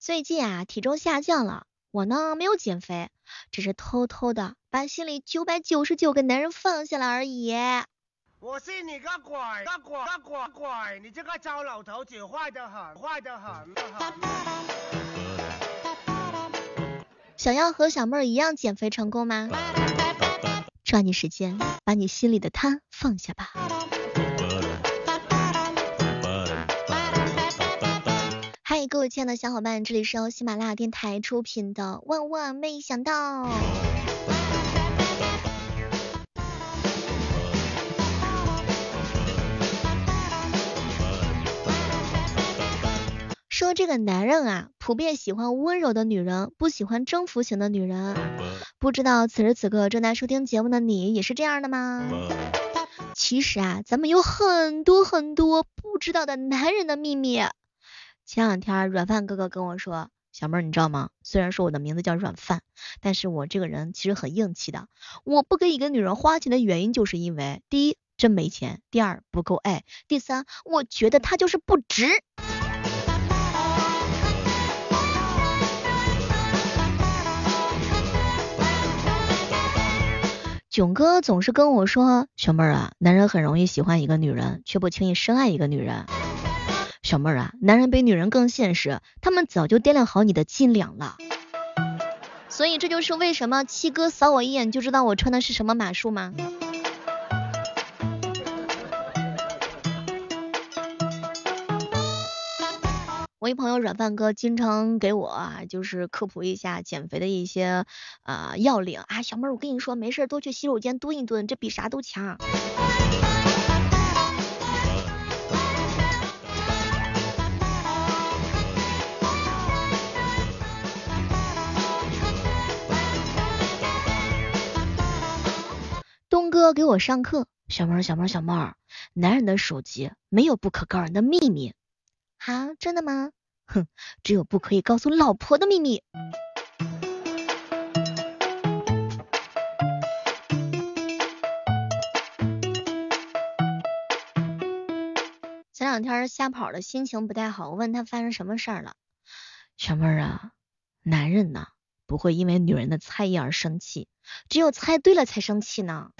最近啊，体重下降了，我呢没有减肥，只是偷偷的把心里九百九十九个男人放下了而已。我信你个鬼！个鬼！个鬼！鬼！你这个糟老头子，坏得很，坏得很。想要和小妹儿一样减肥成功吗？抓紧时间，把你心里的他放下吧。各位亲爱的小伙伴，这里是由喜马拉雅电台出品的《万万没想到》。说这个男人啊，普遍喜欢温柔的女人，不喜欢征服型的女人。不知道此时此刻正在收听节目的你，也是这样的吗？其实啊，咱们有很多很多不知道的男人的秘密。前两天软饭哥哥跟我说，小妹儿你知道吗？虽然说我的名字叫软饭，但是我这个人其实很硬气的。我不给一个女人花钱的原因，就是因为第一真没钱，第二不够爱，第三我觉得她就是不值。囧哥总是跟我说，小妹儿啊，男人很容易喜欢一个女人，却不轻易深爱一个女人。小妹儿啊，男人比女人更现实，他们早就掂量好你的斤两了。所以这就是为什么七哥扫我一眼就知道我穿的是什么码数吗？我一朋友软饭哥经常给我啊，就是科普一下减肥的一些呃要领啊。小妹儿，我跟你说，没事多去洗手间蹲一蹲，这比啥都强。哥给我上课，小妹儿，小妹儿，小妹儿，男人的手机没有不可告人的秘密。哈，真的吗？哼，只有不可以告诉老婆的秘密。前两天瞎跑的心情不太好，我问他发生什么事儿了。小妹儿啊，男人呐不会因为女人的猜疑而生气，只有猜对了才生气呢。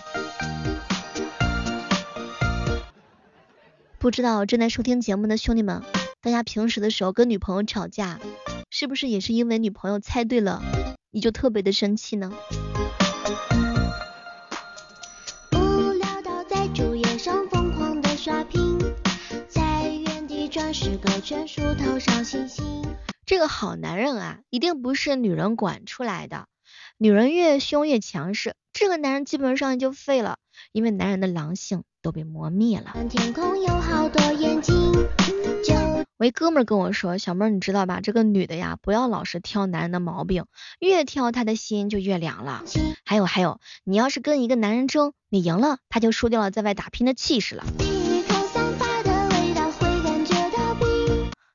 不知道正在收听节目的兄弟们，大家平时的时候跟女朋友吵架，是不是也是因为女朋友猜对了，你就特别的生气呢？无聊到在主页上疯狂的刷屏，在原地转十个圈数头上星星。这个好男人啊，一定不是女人管出来的。女人越凶越强势，这个男人基本上就废了，因为男人的狼性都被磨灭了。天空有好多眼睛。我一哥们跟我说，小妹儿你知道吧？这个女的呀，不要老是挑男人的毛病，越挑他的心就越凉了。还有还有，你要是跟一个男人争，你赢了，他就输掉了在外打拼的气势了。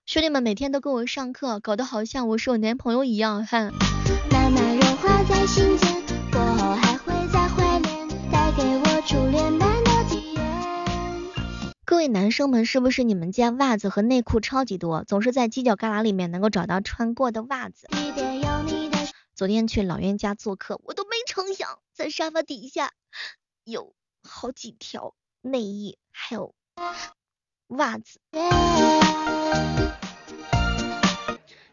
兄弟们每天都跟我上课，搞得好像我是我男朋友一样，哼。慢慢融化在心间，过后还会再怀念，带给我初恋位男生们，是不是你们家袜子和内裤超级多，总是在犄角旮旯里面能够找到穿过的袜子？昨天去老袁家做客，我都没成想，在沙发底下有好几条内衣，还有袜子。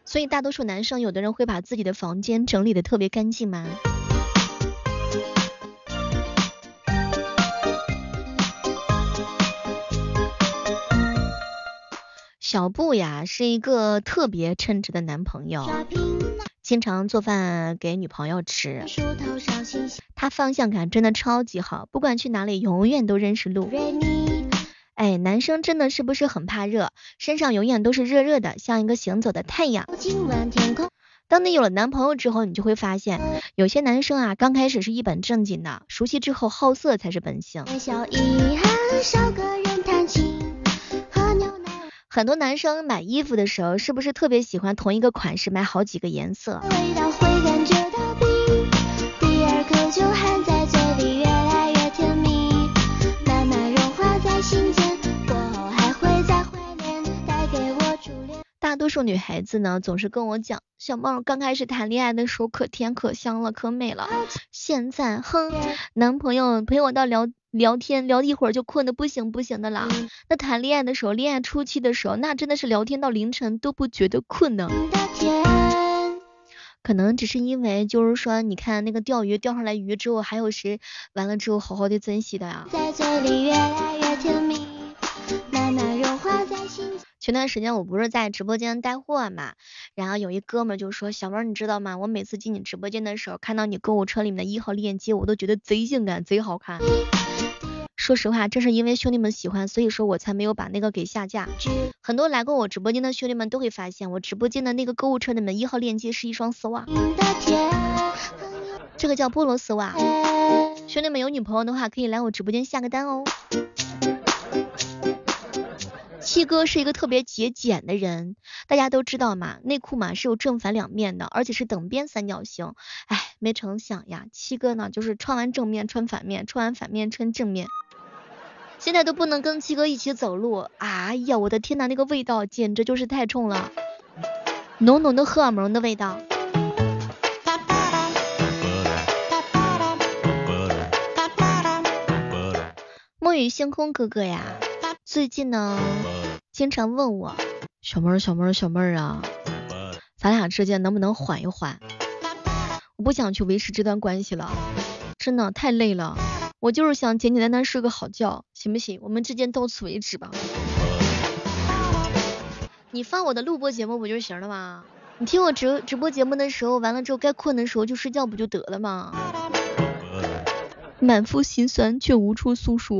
所以大多数男生，有的人会把自己的房间整理的特别干净吗？小布呀，是一个特别称职的男朋友，经常做饭给女朋友吃。他方向感真的超级好，不管去哪里，永远都认识路。哎，男生真的是不是很怕热？身上永远都是热热的，像一个行走的太阳。当你有了男朋友之后，你就会发现，有些男生啊，刚开始是一本正经的，熟悉之后好色才是本性。很多男生买衣服的时候，是不是特别喜欢同一个款式买好几个颜色？大多数女孩子呢，总是跟我讲，小梦刚开始谈恋爱的时候可甜可香了，可美了。现在，哼，男朋友陪我到聊聊天，聊一会儿就困得不行不行的了。那谈恋爱的时候，恋爱初期的时候，那真的是聊天到凌晨都不觉得困呢。可能只是因为，就是说，你看那个钓鱼钓上来鱼之后，还有谁完了之后好好的珍惜的呀？在嘴里越来越甜蜜，慢慢融化在心。前段时间我不是在直播间带货嘛，然后有一哥们就说，小妹你知道吗？我每次进你直播间的时候，看到你购物车里面的一号链接，我都觉得贼性感，贼好看。说实话，正是因为兄弟们喜欢，所以说我才没有把那个给下架。很多来过我直播间的兄弟们都会发现，我直播间的那个购物车里面一号链接是一双丝袜，这个叫菠萝丝袜。兄弟们有女朋友的话，可以来我直播间下个单哦。七哥是一个特别节俭的人，大家都知道嘛，内裤嘛是有正反两面的，而且是等边三角形。哎，没成想呀，七哥呢就是穿完正面穿反面，穿完反面穿正面。现在都不能跟七哥一起走路，哎呀，我的天呐，那个味道简直就是太冲了，浓浓的荷尔蒙的味道。墨雨星空哥哥呀，最近呢，经常问我，小妹儿小妹儿小妹儿啊，咱俩之间能不能缓一缓？我不想去维持这段关系了，真的太累了。我就是想简简单单睡个好觉，行不行？我们之间到此为止吧。你放我的录播节目不就行了吗？你听我直直播节目的时候，完了之后该困的时候就睡觉不就得了吗？满腹心酸却无处诉说。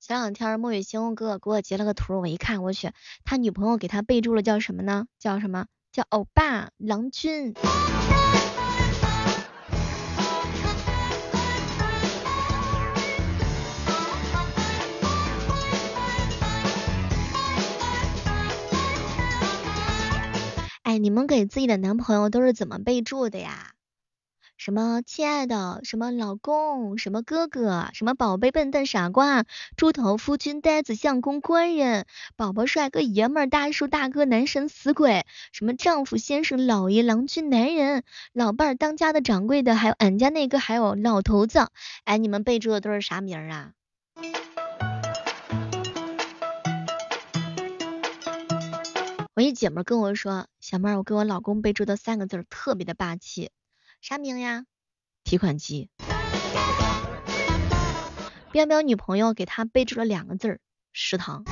前两天莫雨星哥给我截了个图，我一看，我去，他女朋友给他备注了叫什么呢？叫什么？叫欧巴郎君。你们给自己的男朋友都是怎么备注的呀？什么亲爱的，什么老公，什么哥哥，什么宝贝笨蛋傻瓜，猪头夫君呆子相公官人，宝宝帅哥爷们儿大叔大哥男神死鬼，什么丈夫先生老爷郎君男人，老伴儿当家的掌柜的，还有俺家那个，还有老头子。哎，你们备注的都是啥名儿啊？姐们跟我说，小妹儿，我给我老公备注的三个字特别的霸气，啥名呀？提款机。彪彪女朋友给他备注了两个字儿，食堂。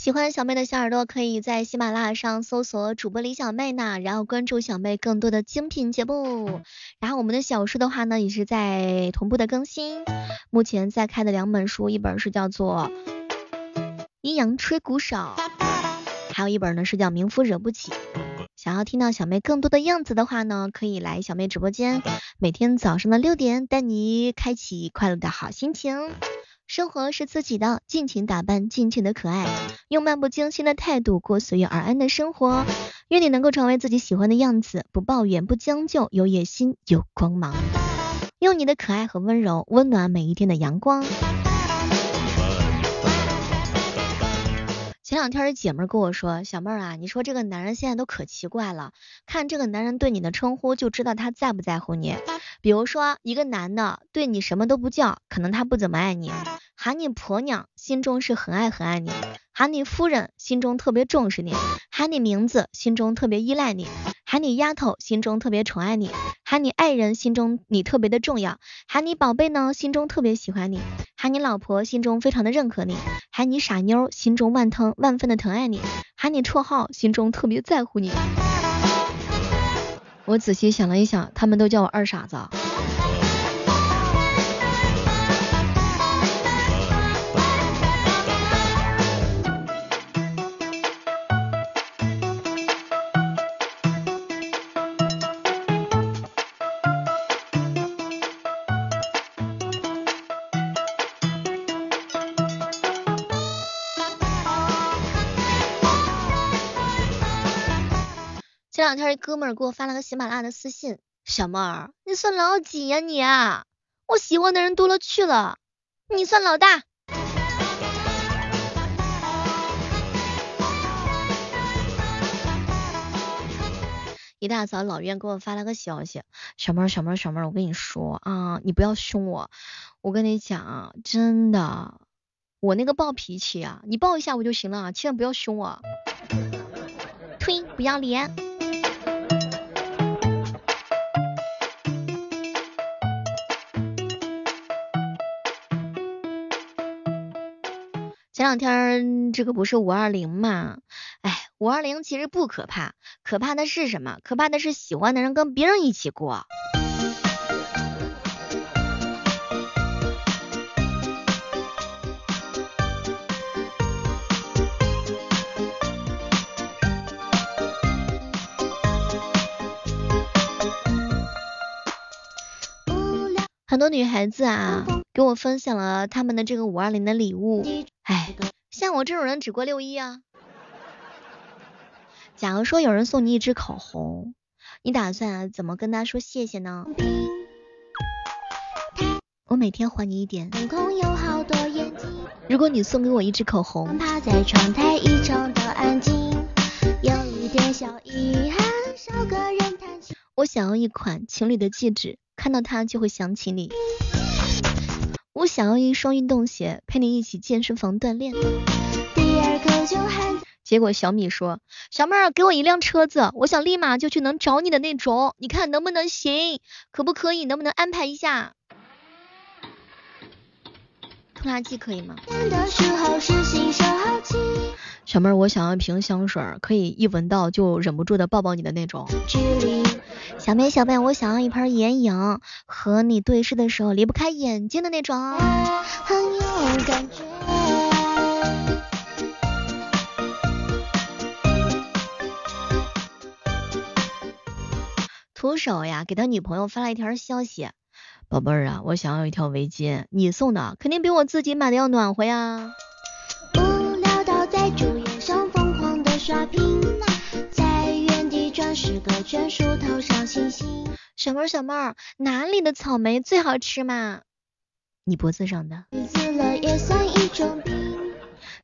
喜欢小妹的小耳朵，可以在喜马拉雅上搜索主播李小妹呢，然后关注小妹更多的精品节目。然后我们的小说的话呢，也是在同步的更新。目前在开的两本书，一本是叫做《阴阳吹鼓手》，还有一本呢是叫《名夫惹不起》。想要听到小妹更多的样子的话呢，可以来小妹直播间，每天早上的六点带你开启快乐的好心情。生活是自己的，尽情打扮，尽情的可爱，用漫不经心的态度过随遇而安的生活。愿你能够成为自己喜欢的样子，不抱怨，不将就，有野心，有光芒。用你的可爱和温柔，温暖每一天的阳光。前两天姐妹跟我说，小妹儿啊，你说这个男人现在都可奇怪了，看这个男人对你的称呼就知道他在不在乎你。比如说一个男的对你什么都不叫，可能他不怎么爱你；喊你婆娘，心中是很爱很爱你；喊你夫人，心中特别重视你；喊你名字，心中特别依赖你；喊你丫头，心中特别宠爱你；喊你爱人，心中你特别的重要；喊你宝贝呢，心中特别喜欢你；喊你老婆，心中非常的认可你。喊你傻妞，心中万疼万分的疼爱你；喊你绰号，心中特别在乎你。我仔细想了一想，他们都叫我二傻子。两天一哥们儿给我发了个喜马拉雅的私信，小妹儿，你算老几呀你啊？我喜欢的人多了去了，你算老大。一大早，老院给我发了个消息，小妹儿，小妹儿，小妹儿，我跟你说啊，你不要凶我，我跟你讲，真的，我那个暴脾气啊，你抱一下我就行了，千万不要凶我，呸，不要脸。前两天这个不是五二零嘛？哎，五二零其实不可怕，可怕的是什么？可怕的是喜欢的人跟别人一起过。很多女孩子啊，给我分享了他们的这个五二零的礼物。哎，像我这种人只过六一啊。假如说有人送你一支口红，你打算怎么跟他说谢谢呢？我每天还你一点。如果你送给我一支口红，我想要一款情侣的戒指，看到它就会想起你。我想要一双运动鞋，陪你一起健身房锻炼。结果小米说：“小妹儿，给我一辆车子，我想立马就去能找你的那种，你看能不能行？可不可以？能不能安排一下？拖拉机可以吗？”小妹儿，我想要一瓶香水，可以一闻到就忍不住的抱抱你的那种。小妹小妹，我想要一盘眼影，和你对视的时候离不开眼睛的那种。很有感觉。徒手呀，给他女朋友发了一条消息，宝贝儿啊，我想要一条围巾，你送的肯定比我自己买的要暖和呀。无聊到在主页上疯狂的刷屏，小妹儿小妹儿，哪里的草莓最好吃嘛？你脖子上的。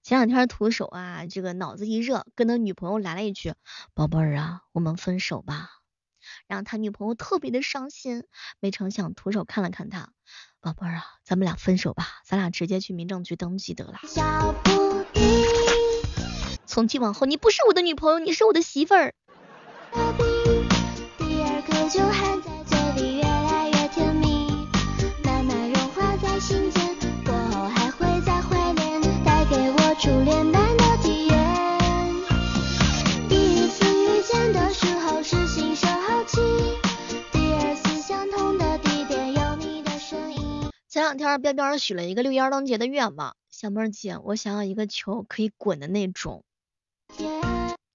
前两天徒手啊，这个脑子一热，跟他女朋友来了一句，宝贝儿啊，我们分手吧。让他女朋友特别的伤心，没成想徒手看了看他，宝贝儿啊，咱们俩分手吧，咱俩直接去民政局登记得了。小布从今往后，你不是我的女朋友，你是我的媳妇儿。前两天彪彪许了一个六一儿童节的愿望，小妹姐，我想要一个球可以滚的那种。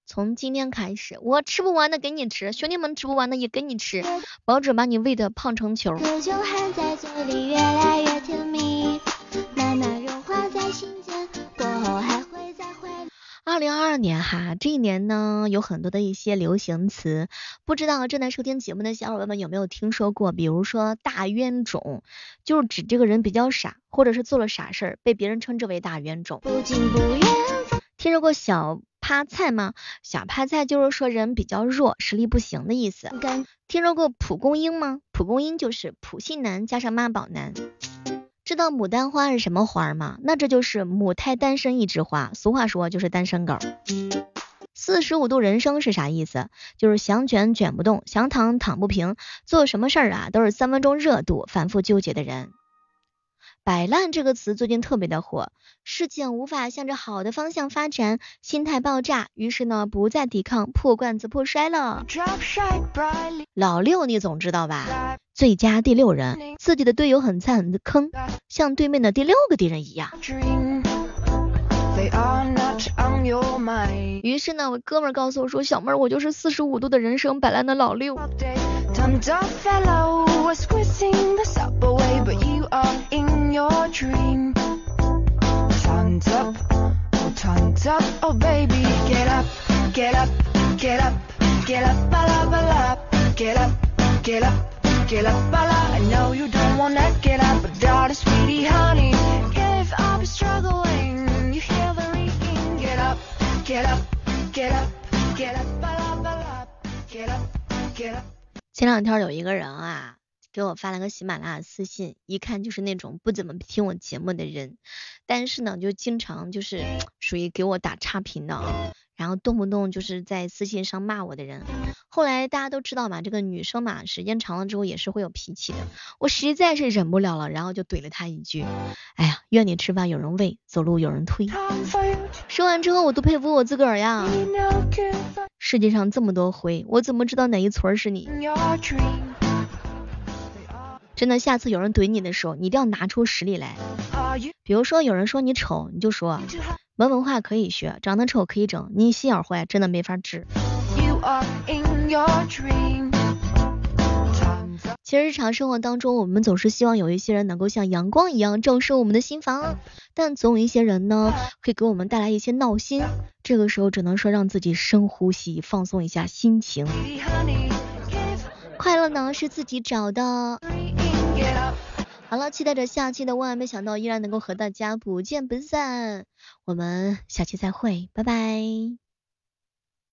从今天开始，我吃不完的给你吃，兄弟们吃不完的也给你吃，保准把你喂的胖成球。二零二二年哈，这一年呢有很多的一些流行词，不知道正在收听节目的小伙伴们有没有听说过？比如说大冤种，就是指这个人比较傻，或者是做了傻事儿，被别人称之为大冤种。听说过小趴菜吗？小趴菜就是说人比较弱，实力不行的意思。听说过蒲公英吗？蒲公英就是普信男加上妈宝男。知道牡丹花是什么花吗？那这就是母胎单身一枝花，俗话说就是单身狗。四十五度人生是啥意思？就是想卷卷不动，想躺躺不平，做什么事儿啊都是三分钟热度，反复纠结的人。摆烂这个词最近特别的火，事情无法向着好的方向发展，心态爆炸，于是呢不再抵抗，破罐子破摔了。老六你总知道吧？最佳第六人，自己的队友很菜很坑，像对面的第六个敌人一样。于是呢，我哥们告诉我说，小妹儿，我就是四十五度的人生摆烂的老六。Some dumb fellow was squirting the subway, but you are in your dream. Turned up, oh, turned up, oh, baby, get up, get up, get up, get up, bala, bala, get up, get up, get up, bala. I know you don't wanna get up, but darling, sweetie, honey, give up struggling. You hear the ringing. get up, get up, get up, get up, bala, bala, get up, get up. 前两天有一个人啊，给我发了个喜马拉雅私信，一看就是那种不怎么听我节目的人，但是呢，就经常就是属于给我打差评的啊。然后动不动就是在私信上骂我的人，后来大家都知道嘛，这个女生嘛，时间长了之后也是会有脾气的。我实在是忍不了了，然后就怼了他一句：“哎呀，愿你吃饭有人喂，走路有人推。”说完之后，我都佩服我自个儿呀。世界上这么多灰，我怎么知道哪一村是你？真的，下次有人怼你的时候，你一定要拿出实力来。比如说有人说你丑，你就说。文文化可以学，长得丑可以整，你心眼坏真的没法治。其实日常生活当中，我们总是希望有一些人能够像阳光一样照射我们的心房，但总有一些人呢，会给我们带来一些闹心。这个时候只能说让自己深呼吸，放松一下心情。快乐呢是自己找的。好了，期待着下期的万万没想到，依然能够和大家不见不散。我们下期再会，拜拜。